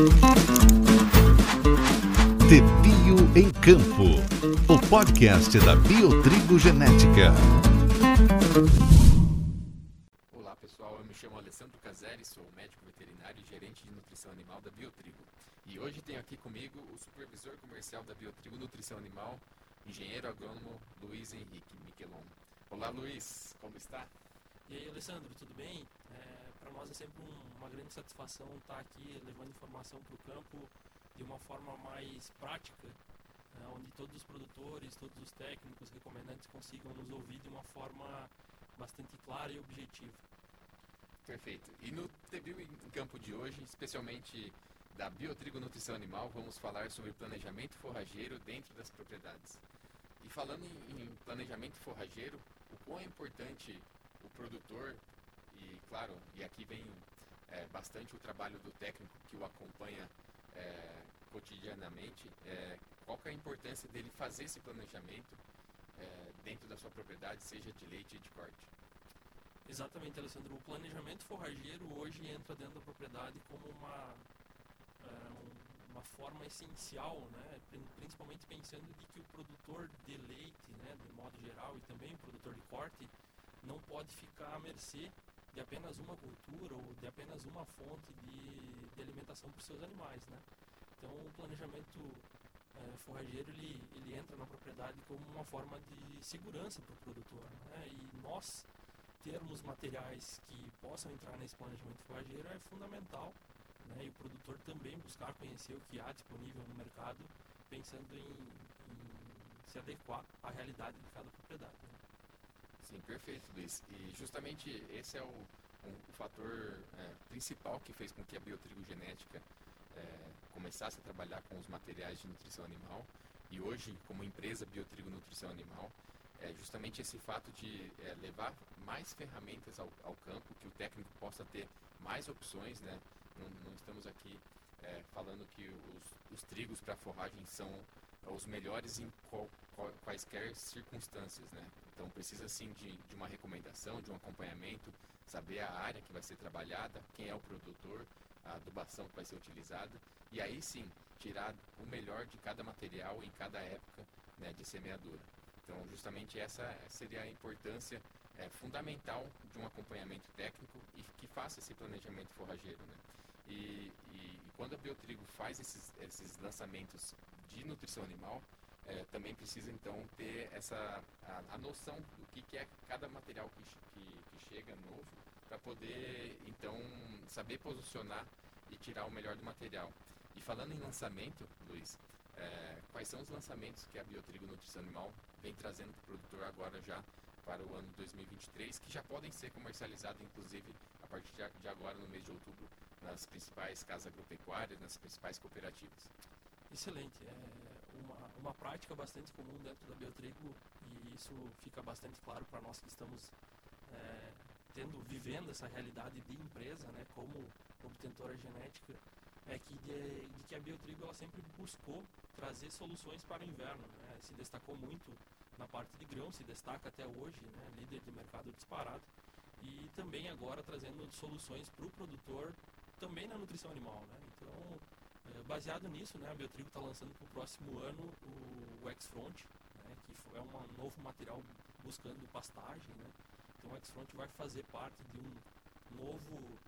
De Bio em Campo, o podcast da Biotrigo Genética. Olá pessoal, eu me chamo Alessandro Caseri, sou médico veterinário e gerente de nutrição animal da Biotrigo. E hoje tenho aqui comigo o supervisor comercial da Biotrigo Nutrição Animal, engenheiro agrônomo Luiz Henrique Miquelon. Olá Luiz, como está? E aí, Alessandro, tudo bem? É, para nós é sempre um, uma grande satisfação estar aqui levando informação para o campo de uma forma mais prática, é, onde todos os produtores, todos os técnicos, recomendantes consigam nos ouvir de uma forma bastante clara e objetiva. Perfeito. E no TBio em campo de hoje, especialmente da Biotrigo Nutrição Animal, vamos falar sobre planejamento forrageiro dentro das propriedades. E falando em, em planejamento forrageiro, o quão é importante o produtor claro e aqui vem é, bastante o trabalho do técnico que o acompanha é, cotidianamente. É, qual é a importância dele fazer esse planejamento é, dentro da sua propriedade seja de leite e de corte? Exatamente Alessandro. O planejamento forrageiro hoje entra dentro da propriedade como uma é, uma forma essencial né? Principalmente pensando de que o produtor de leite né de modo geral e também o produtor de corte não pode ficar à mercê de apenas uma cultura ou de apenas uma fonte de, de alimentação para os seus animais, né? Então, o planejamento é, forrageiro ele, ele entra na propriedade como uma forma de segurança para o produtor, né? E nós termos materiais que possam entrar nesse planejamento forrageiro é fundamental, né? E o produtor também buscar conhecer o que há disponível no mercado, pensando em, em se adequar à realidade de cada propriedade. Né? Sim, perfeito, Luiz. E justamente esse é o, um, o fator é, principal que fez com que a biotrigo genética é, começasse a trabalhar com os materiais de nutrição animal. E hoje, como empresa Biotrigo Nutrição Animal, é justamente esse fato de é, levar mais ferramentas ao, ao, campo, que o técnico possa ter mais opções, né? Não, não estamos aqui é, falando que os, os trigos para forragem são os melhores em qual, qual, quaisquer circunstâncias, né? Então precisa sim de, de uma recomendação, de um acompanhamento, saber a área que vai ser trabalhada, quem é o produtor, a adubação que vai ser utilizada e aí sim tirar o melhor de cada material em cada época né, de semeadura. Então justamente essa seria a importância é, fundamental de um acompanhamento técnico e que faça esse planejamento forrageiro. Né? E, e, e, quando a Biotrigo faz esses, esses lançamentos de nutrição animal, é, também precisa então ter essa a, a noção do que, que, é cada material que, que, que chega novo para poder então saber posicionar e tirar o melhor do material. E falando em lançamento, Luiz, é, quais são os lançamentos que a Biotrigo Nutrição Animal vem trazendo para o produtor agora já para o ano 2023, que já podem ser comercializados inclusive a partir de agora no mês de outubro nas principais casas agropecuárias, nas principais cooperativas. Excelente. É uma, uma prática bastante comum dentro da Biotrigo e isso fica bastante claro para nós que estamos é, tendo, vivendo essa realidade de empresa, né, como obtentora genética, é que, de, de que a Biotrigo ela sempre buscou trazer soluções para o inverno. Né, se destacou muito na parte de grão, se destaca até hoje, né, líder de mercado disparado, e também agora trazendo soluções para o produtor também na nutrição animal. Né? Então, baseado nisso, né, a Biotrigo está lançando para o próximo ano o, o X-Front, né, que é um novo material buscando pastagem. Né? Então, o X-Front vai fazer parte de um novo,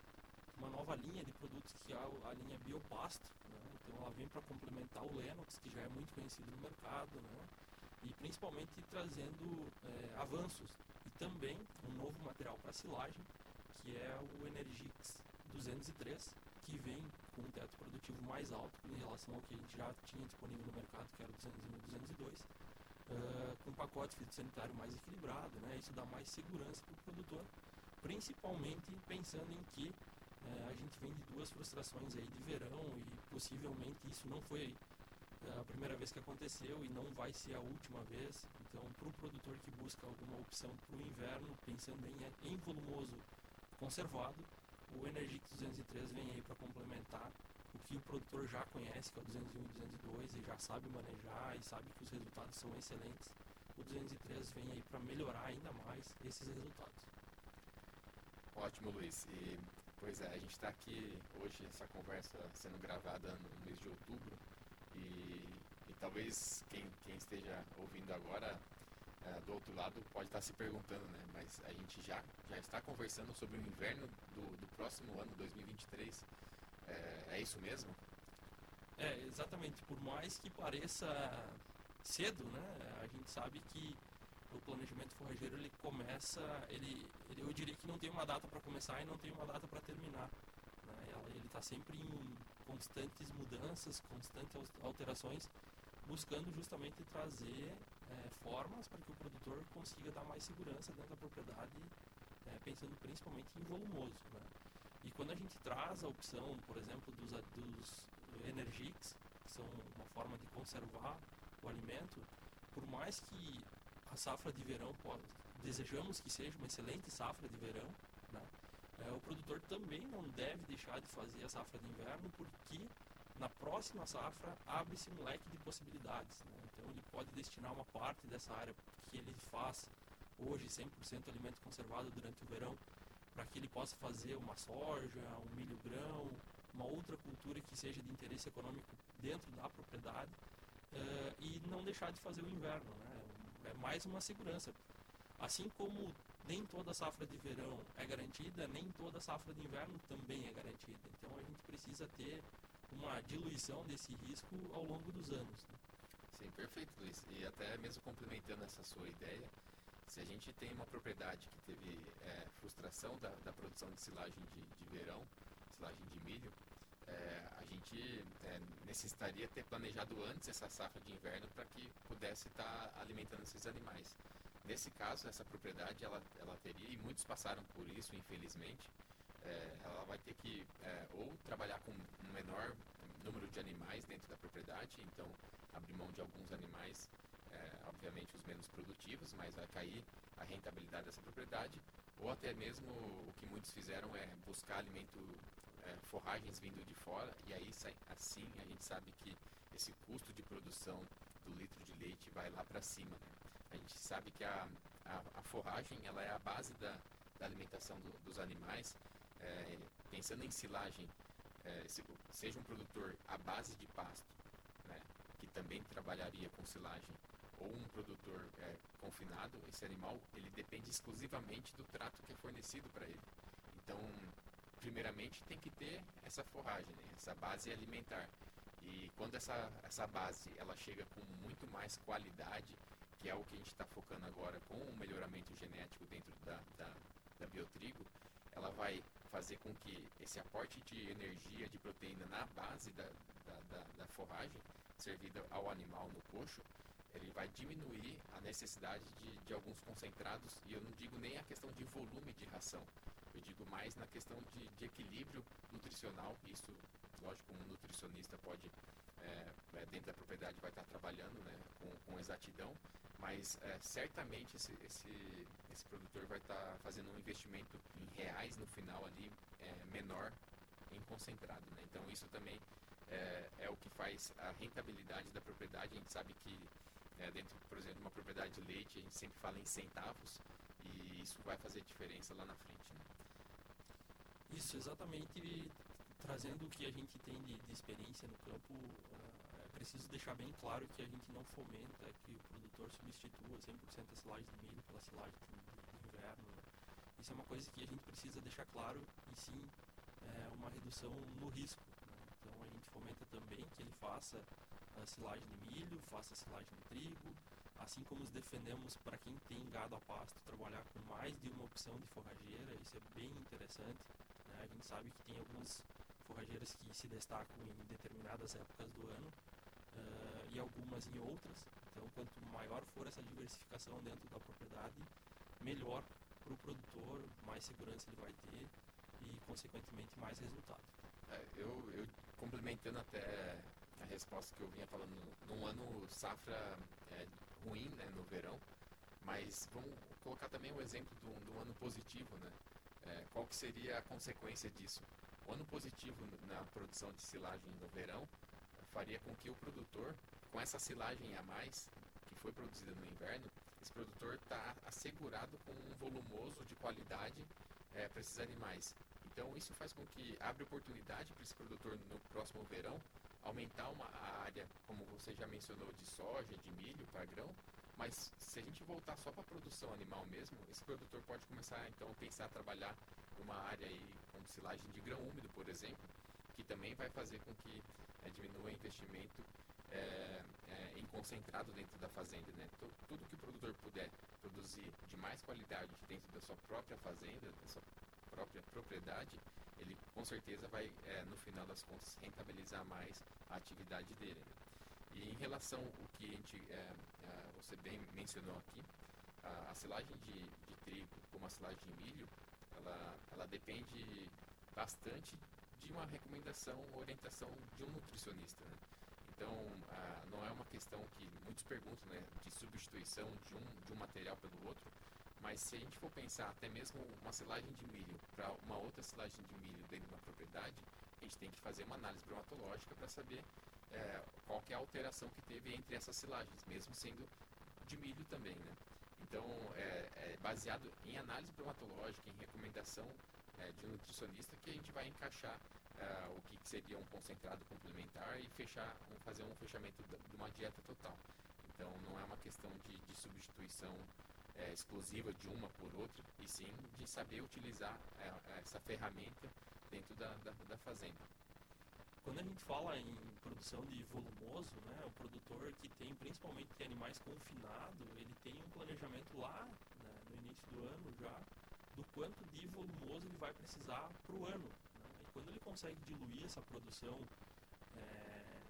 uma nova linha de produtos que é a linha Biopasto. Né? Então, ela vem para complementar o Lennox, que já é muito conhecido no mercado, né? e principalmente trazendo é, avanços. E também um novo material para silagem, que é o Energix 203, que vem com um teto produtivo mais alto em relação ao que a gente já tinha disponível no mercado, que era o 201 e 202, uh, com um pacote fitossanitário mais equilibrado, né? isso dá mais segurança para o produtor, principalmente pensando em que uh, a gente vem de duas frustrações aí de verão e possivelmente isso não foi uh, a primeira vez que aconteceu e não vai ser a última vez. Então, para o produtor que busca alguma opção para o inverno, pensando em, em volumoso conservado, o Energix 203 vem aí para complementar o que o produtor já conhece, que é o 201 e 202, e já sabe manejar e sabe que os resultados são excelentes. O 203 vem aí para melhorar ainda mais esses resultados. Ótimo, Luiz. E Pois é, a gente está aqui hoje, essa conversa sendo gravada no mês de outubro e, e talvez quem, quem esteja ouvindo agora é, do outro lado pode estar se perguntando, né? Mas a gente já, já está conversando sobre o inverno do, do próximo ano, 2023. É, é isso mesmo? É, exatamente. Por mais que pareça cedo, né? A gente sabe que o planejamento forrageiro ele começa, ele, ele eu diria que não tem uma data para começar e não tem uma data para terminar. Né? Ele está sempre em constantes mudanças, constantes alterações, buscando justamente trazer é, formas para que o produtor consiga dar mais segurança dentro da propriedade, é, pensando principalmente em volumoso. Né? E quando a gente traz a opção, por exemplo, dos, dos Energix, que são uma forma de conservar o alimento, por mais que a safra de verão pode, desejamos que seja uma excelente safra de verão, né? é, o produtor também não deve deixar de fazer a safra de inverno, porque na próxima safra abre-se um leque de possibilidades. Né? Então ele pode destinar uma parte dessa área que ele faz hoje 100% alimento conservado durante o verão, para que ele possa fazer uma soja, um milho grão, uma outra cultura que seja de interesse econômico dentro da propriedade uh, e não deixar de fazer o inverno. Né? É mais uma segurança. Assim como nem toda safra de verão é garantida, nem toda safra de inverno também é garantida. Então a gente precisa ter uma diluição desse risco ao longo dos anos. Né? Sim, perfeito, Luiz. E até mesmo complementando essa sua ideia, se a gente tem uma propriedade que teve é, frustração da, da, produção de silagem de, de verão, silagem de milho, é, a gente é, necessitaria ter planejado antes essa safra de inverno para que pudesse estar tá alimentando esses animais. Nesse caso, essa propriedade ela, ela teria, e muitos passaram por isso, infelizmente, é, ela vai ter que é, ou trabalhar com um menor número de animais dentro da propriedade, então abrir mão de alguns animais, é, obviamente os menos produtivos, mas vai cair a rentabilidade dessa propriedade, ou até mesmo o que muitos fizeram é buscar alimento, é, forragens vindo de fora, e aí assim a gente sabe que esse custo de produção do litro de leite vai lá para cima. Né? A gente sabe que a, a, a, forragem ela é a base da, da alimentação do, dos animais. É, pensando em silagem, é, se, seja um produtor à base de pasto, né, que também trabalharia com silagem, ou um produtor é, confinado, esse animal ele depende exclusivamente do trato que é fornecido para ele. Então, primeiramente tem que ter essa forragem, né, essa base alimentar. E quando essa, essa base ela chega com muito mais qualidade, que é o que a gente está focando agora com o melhoramento genético dentro da, da, da biotrigo, ela vai fazer com que esse aporte de energia, de proteína na base da, da, da, da forragem servida ao animal no coxo, ele vai diminuir a necessidade de, de alguns concentrados, e eu não digo nem a questão de volume de ração, eu digo mais na questão de, de equilíbrio nutricional, isso, lógico, um nutricionista pode, é, é dentro da propriedade, vai estar trabalhando né, com, com exatidão, mas é, certamente esse, esse, esse produtor vai estar fazendo um investimento em reais no final ali é, menor em concentrado. Né? Então isso também é, é, o que faz a rentabilidade da propriedade. A gente sabe que é, dentro, por exemplo, de uma propriedade de leite, a gente sempre fala em centavos e isso vai fazer diferença lá na frente. Né? Isso, exatamente trazendo o que a gente tem de, de experiência no campo, uh, é preciso deixar bem claro que a gente não fomenta que o produtor substitua 100% a silagem de milho pela silagem de, de inverno. Né? Isso é uma coisa que a gente precisa deixar claro e sim é, uma redução no risco. Né? Então a gente fomenta também que ele faça a silagem de milho, faça a silagem de trigo, assim como os defendemos para quem tem gado a pasto trabalhar com mais de uma opção de forrageira, isso é bem interessante. Né? A gente sabe que tem algumas forrageiras que se destacam em determinadas épocas do ano uh, e algumas em outras. Então, quanto maior for essa diversificação dentro da propriedade, melhor para o produtor, mais segurança ele vai ter e, consequentemente, mais resultado. É, eu, eu, complementando até a resposta que eu vinha falando, num ano safra é, ruim né, no verão, mas vamos colocar também o um exemplo de um ano positivo, né? É, qual que seria a consequência disso? O ano positivo na produção de silagem no verão faria com que o produtor, com essa silagem a mais, que foi produzida no inverno, esse produtor está assegurado com um volumoso de qualidade é, para esses animais. Então isso faz com que abre oportunidade para esse produtor no próximo verão aumentar uma área, como você já mencionou, de soja, de milho para grão, mas se a gente voltar só para a produção animal mesmo, esse produtor pode começar então a pensar a trabalhar numa área aí com silagem de grão úmido, por exemplo, que também vai fazer com que é, diminua o investimento é, é, em concentrado dentro da fazenda. Né? Tudo que o produtor puder produzir de mais qualidade dentro da sua própria fazenda, da sua própria propriedade, ele com certeza vai, é, no final das contas, rentabilizar mais a atividade dele. Né? E em relação ao que a gente, você bem mencionou aqui, a, a silagem de, de, trigo como a silagem de milho, ela, ela depende bastante de uma recomendação, orientação de um nutricionista. Né? Então, ah, não é uma questão que muitos perguntam né, de substituição de um, de um material pelo outro, mas se a gente for pensar até mesmo uma silagem de milho para uma outra silagem de milho dentro de uma propriedade, a gente tem que fazer uma análise bromatológica para saber é, qual é a alteração que teve entre essas silagens, mesmo sendo de milho também. Né? Então, é, é baseado em análise bromatológica, em recomendação é, de um nutricionista, que a gente vai encaixar uh, o que seria um concentrado complementar e fechar, fazer um fechamento de uma dieta total. Então não é uma questão de, de substituição é, exclusiva de uma por outra, e sim de saber utilizar é, essa ferramenta dentro da, da, da, fazenda. Quando a gente fala em produção de volumoso, né, o produtor que tem principalmente animais confinados, ele tem um planejamento lá né, no início do ano já do quanto de volumoso ele vai precisar para o ano quando ele consegue diluir essa produção é,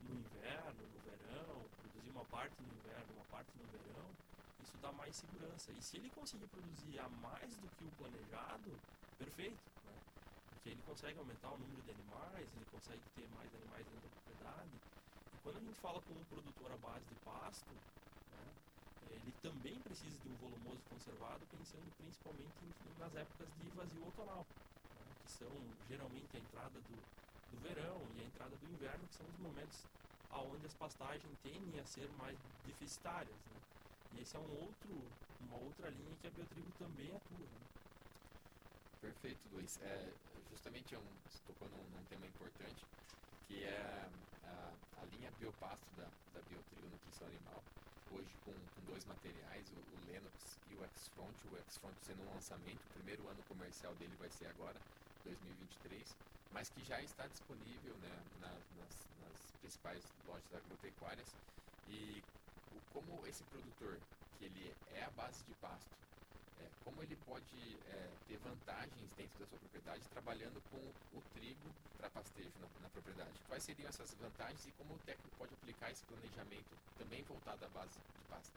no inverno, no verão, produzir uma parte no inverno, uma parte no verão, isso dá mais segurança. E se ele conseguir produzir a mais do que o planejado, perfeito. Né? Porque ele consegue aumentar o número de animais, ele consegue ter mais animais dentro da propriedade. E quando a gente fala com um produtor à base de pasto, né, ele também precisa de um volumoso conservado, pensando principalmente nas épocas de vazio outonal são geralmente a entrada do, do verão e a entrada do inverno, que são os momentos onde as pastagens tendem a ser mais deficitárias. Né? E esse é um outro, uma outra linha que a Biotrigo também atua. Né? Perfeito, Luiz. É, justamente é um, você tocou num, num, tema importante, que é a, a linha biopasto da, da Biotrigo Nutrição Animal. Hoje com, com dois materiais, o, o Lennox e o X-Front. O X-Front sendo um lançamento, o primeiro ano comercial dele vai ser agora, 2023, mas que já está disponível né, na, nas, nas, principais lojas agropecuárias. E como esse produtor, que ele é a base de pasto, é, como ele pode é, ter vantagens dentro da sua propriedade trabalhando com o trigo para pastejo na, na, propriedade? Quais seriam essas vantagens e como o técnico pode aplicar esse planejamento também voltado à base de pasto?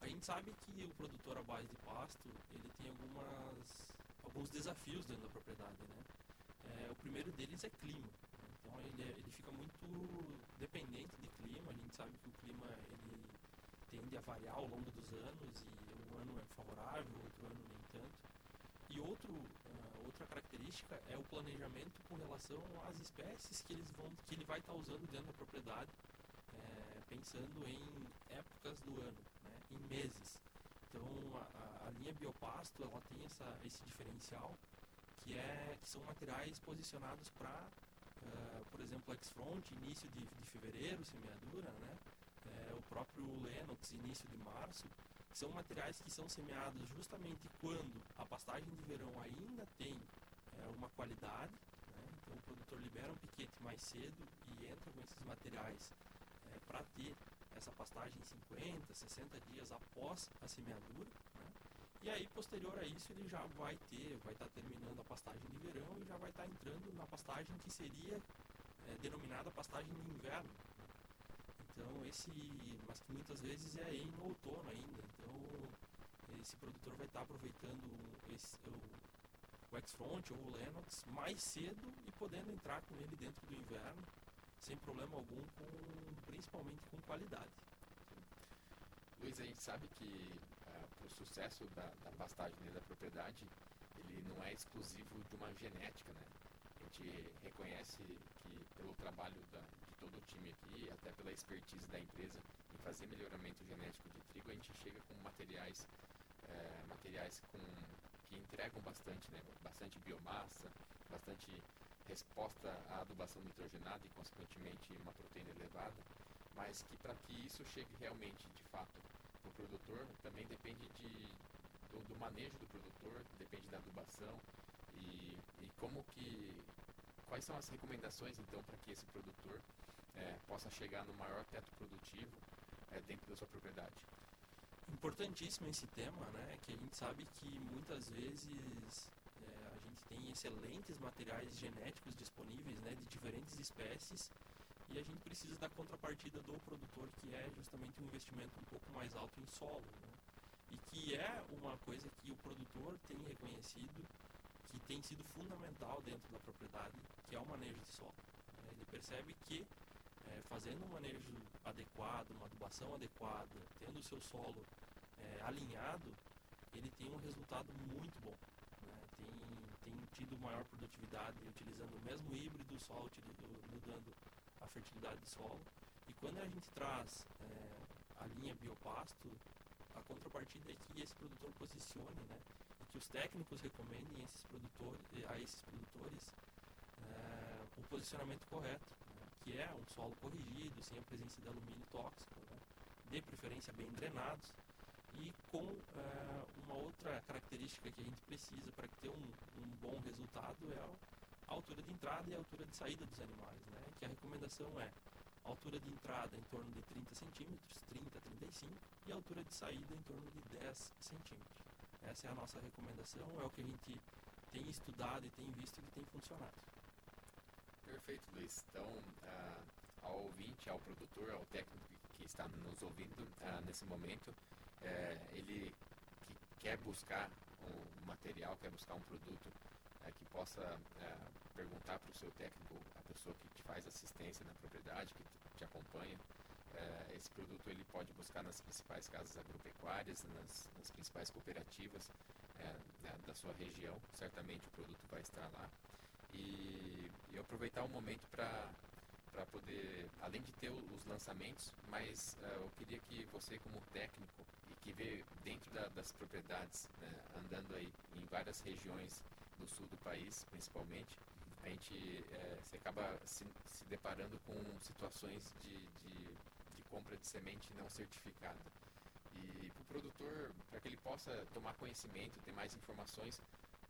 A gente sabe que o produtor à base de pasto ele tem algumas alguns desafios dentro da propriedade, né? É, o primeiro deles é clima. Né? Então ele, é, ele fica muito dependente de clima. A gente sabe que o clima ele tende a variar ao longo dos anos e um ano é favorável, outro ano nem tanto. E outro, uh, outra característica é o planejamento com relação às espécies que, eles vão, que ele vai estar usando dentro da propriedade, é, pensando em épocas do ano, né? em meses. Então a, a linha biopasto ela tem essa, esse diferencial que é que são materiais posicionados para, uh, por exemplo, X-Front, início de, de, fevereiro, semeadura, né? É, o próprio Lennox, início de março, são materiais que são semeados justamente quando a pastagem de verão ainda tem é, uma qualidade, né? então o produtor libera um piquete mais cedo e entra com esses materiais é, para ter essa pastagem 50, 60 dias após a semeadura. Né? E aí, posterior a isso, ele já vai ter, vai estar tá terminando a pastagem de verão e já vai estar tá entrando na pastagem que seria é, denominada pastagem de inverno. Esse, mas que muitas vezes é aí no outono ainda. Então, esse produtor vai estar tá aproveitando esse, o, o X-Front ou o Lennox mais cedo e podendo entrar com ele dentro do inverno sem problema algum, com, principalmente com qualidade. Luiz, a gente sabe que ah, o sucesso da, da pastagem da propriedade, ele não é exclusivo de uma genética, né? Gente reconhece que pelo trabalho da, de todo o time aqui, até pela expertise da empresa em fazer melhoramento genético de trigo, a gente chega com materiais, é, materiais com, que entregam bastante, né, bastante biomassa, bastante resposta à adubação nitrogenada e, consequentemente, uma proteína elevada, mas que para que isso chegue realmente, de fato, para o produtor, também depende de, do, do, manejo do produtor, depende da adubação e, e como que quais são as recomendações então para que esse produtor é, possa chegar no maior teto produtivo é, dentro da sua propriedade. Importantíssimo esse tema, né? Que a gente sabe que muitas vezes é, a gente tem excelentes materiais genéticos disponíveis, né? De diferentes espécies e a gente precisa da contrapartida do produtor, que é justamente um investimento um pouco mais alto em solo, né? E que é uma coisa que o produtor tem reconhecido que tem sido fundamental dentro da propriedade, que é o manejo de solo. Ele percebe que é, fazendo um manejo adequado, uma adubação adequada, tendo o seu solo é, alinhado, ele tem um resultado muito bom. Né? Tem, tem tido maior produtividade utilizando o mesmo híbrido, só mudando a fertilidade do solo. E quando a gente traz é, a linha biopasto, a contrapartida é que esse produtor posicione, né? Que os técnicos recomendem esses produtores, a esses produtores é, o posicionamento correto que é um solo corrigido, sem a presença de alumínio tóxico, né? de preferência bem drenados, e com uh, uma outra característica que a gente precisa para ter um, um, bom resultado é a altura de entrada e a altura de saída dos animais, né? que a recomendação é altura de entrada em torno de 30 centímetros, 30 a 35, e altura de saída em torno de 10 centímetros. Essa é a nossa recomendação, é o que a gente tem estudado e tem visto que tem funcionado. Perfeito, Luiz. Então, uh, ao ouvinte, ao produtor, ao técnico que está nos ouvindo uh, nesse momento, uh, ele que quer buscar um material, quer buscar um produto eh, que possa perguntar para o seu técnico, a pessoa que te faz assistência na propriedade, que te, te acompanha, esse produto ele pode buscar nas principais casas agropecuárias, nas, nas principais cooperativas da sua região. Certamente o produto vai estar lá e, e aproveitar o momento para para poder, além de ter os lançamentos, mas uh, eu queria que você como técnico e que vê dentro da, das propriedades, né, andando aí em várias regiões do sul do país, principalmente, a gente se acaba se, se, deparando com situações de, de compra de semente não certificada. E para o produtor, para que ele possa tomar conhecimento, ter mais informações,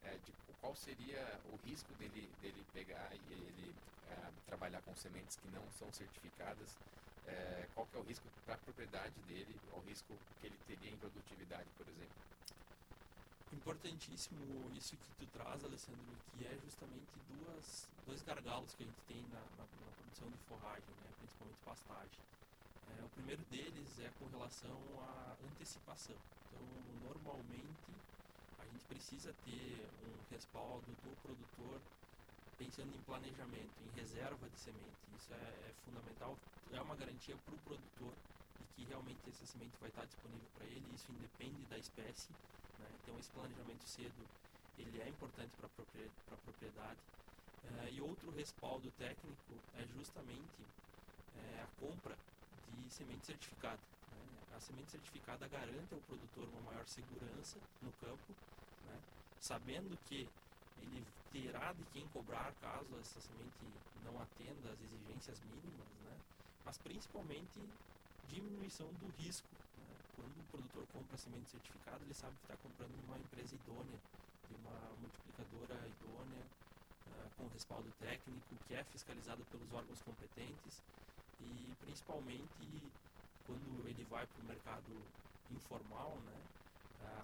é, de qual seria o risco dele, dele pegar e ele é, trabalhar com sementes que não são certificadas, é, qual que é o risco para a propriedade dele, o risco que ele teria em produtividade, por exemplo. Importantíssimo isso que tu traz, Alessandro, que é justamente duas, dois gargalos que a gente tem na, na, na produção de forragem, né, principalmente pastagem. É, o primeiro deles é com relação à antecipação. Então, normalmente, gente precisa ter um respaldo do produtor pensando em planejamento, em reserva de semente. Isso é, é fundamental, é uma garantia para o produtor de que realmente essa semente vai estar disponível para ele. Isso independe da espécie. Né? Então esse planejamento cedo ele é importante para a propriedade. É, e outro respaldo técnico é justamente é, a compra de semente certificada. Né? A semente certificada garante ao produtor uma maior segurança no campo né? sabendo que ele terá de quem cobrar caso essa semente não atenda às exigências mínimas, né? mas principalmente diminuição do risco. Né? Quando o produtor compra semente certificada, ele sabe que está comprando uma empresa idônea, de uma multiplicadora idônea, uh, com respaldo técnico, que é fiscalizada pelos órgãos competentes e principalmente quando ele vai para o mercado informal, né?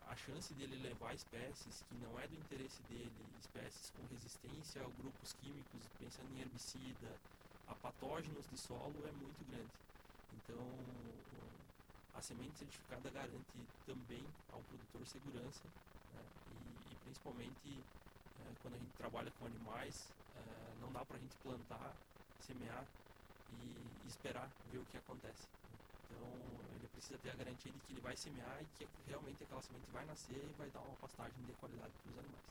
a chance dele levar espécies que não é do interesse dele, espécies com resistência a grupos químicos, pensando em herbicida, a patógenos de solo, é muito grande. Então, a semente certificada garante também ao produtor segurança né? e, e, principalmente é, quando a gente trabalha com animais, é, não dá para a gente plantar, semear e, e esperar ver o que acontece. Então, ele precisa ter a garantia de que ele vai semear e que realmente aquela semente vai nascer e vai dar uma pastagem de qualidade para os animais.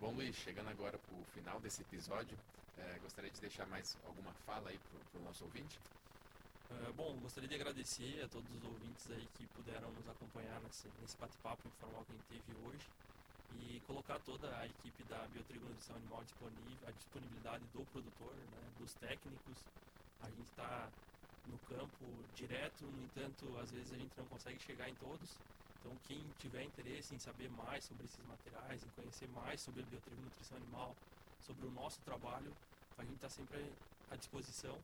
Bom, Luiz, chegando agora para o final desse episódio, é, gostaria de deixar mais alguma fala aí para o nosso ouvinte? É, bom, gostaria de agradecer a todos os ouvintes aí que puderam nos acompanhar nesse, nesse bate-papo informal que a gente teve hoje e colocar toda a equipe da Biotrigo Nutrição Animal disponível, a disponibilidade do produtor, né, dos técnicos. A gente está no campo direto, no entanto, às vezes a gente não consegue chegar em todos. Então, quem tiver interesse em saber mais sobre esses materiais, em conhecer mais sobre a Biotrigo Nutrição Animal, sobre o nosso trabalho, a gente está sempre à disposição.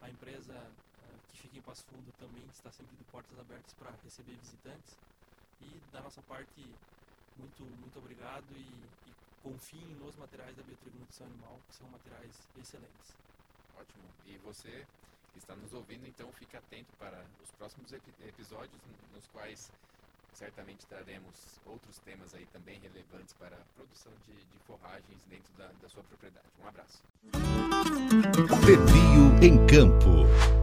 A empresa uh, que fica em Passo Fundo também está sempre de portas abertas para receber visitantes. E da nossa parte, muito, muito obrigado e, e confiem nos materiais da Biotrigo Nutrição Animal, que são materiais excelentes. Ótimo. E você que está nos ouvindo, então fique atento para os próximos episódios nos quais certamente traremos outros temas aí também relevantes para a produção de, de forragens dentro da, da sua propriedade. Um abraço. Pepio em Campo.